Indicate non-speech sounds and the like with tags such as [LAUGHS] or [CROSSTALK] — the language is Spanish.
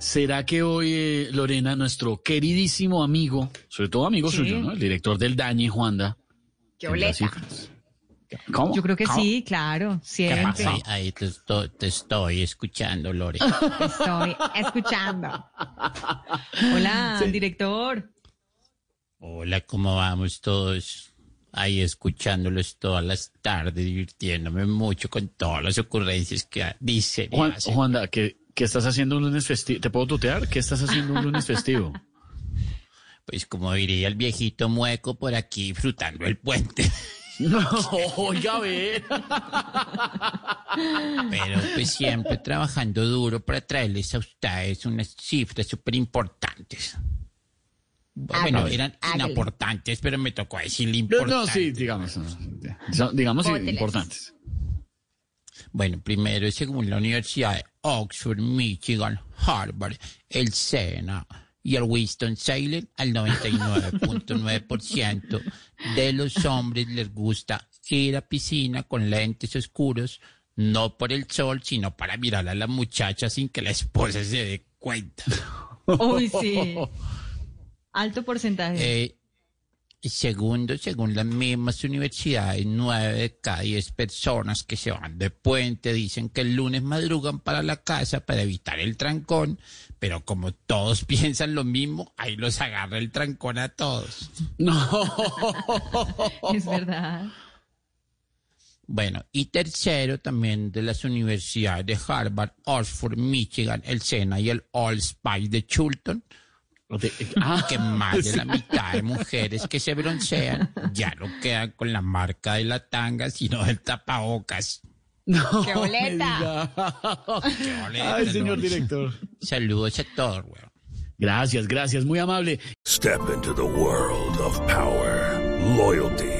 ¿Será que hoy, eh, Lorena, nuestro queridísimo amigo, sobre todo amigo suyo, ¿no? El director del Dañe, Juanda. ¡Qué cifras? ¿Cómo? Yo creo que ¿Cómo? sí, claro, siempre. Ahí, ahí te, estoy, te estoy escuchando, Lore. Te estoy escuchando. Hola, [LAUGHS] director. Hola, ¿cómo vamos todos? Ahí escuchándolos todas las tardes, divirtiéndome mucho con todas las ocurrencias que dicen. y Juan, hacen. Juanda, ¿qué, qué estás haciendo un lunes festivo? ¿Te puedo tutear? ¿Qué estás haciendo un lunes festivo? [LAUGHS] Pues como diría el viejito mueco por aquí disfrutando el puente. [LAUGHS] No, oiga, a ver. Pero pues siempre trabajando duro para traerles a ustedes unas cifras súper importantes. Bueno, eran hágale. importantes, pero me tocó decirle No, importantes. no, sí, digamos. no, son- digamos sí, Bótelas. importantes. Bueno, primero, según la Universidad de Oxford, Michigan, Harvard, el SENA y el Winston-Salem, al 99.9% de los hombres les gusta ir a piscina con lentes oscuros, no por el sol, sino para mirar a la muchacha sin que la esposa se dé cuenta. Uy, sí. [LAUGHS] Alto porcentaje. Eh, segundo, según las mismas universidades, nueve de cada diez personas que se van de puente dicen que el lunes madrugan para la casa para evitar el trancón, pero como todos [LAUGHS] piensan lo mismo, ahí los agarra el trancón a todos. [LAUGHS] es verdad. Bueno, y tercero, también de las universidades de Harvard, Oxford, Michigan, el SENA y el All Spice de Chulton, De- [LAUGHS] ah, que más de la mitad de mujeres que se broncean ya no quedan con la marca de la tanga, sino del tapabocas. no, ¡Qué [LAUGHS] boleta! Qué boleta, Ay, señor ¿no? director. Saludos a todos, weón. Gracias, gracias, muy amable. Step into the world of power, loyalty,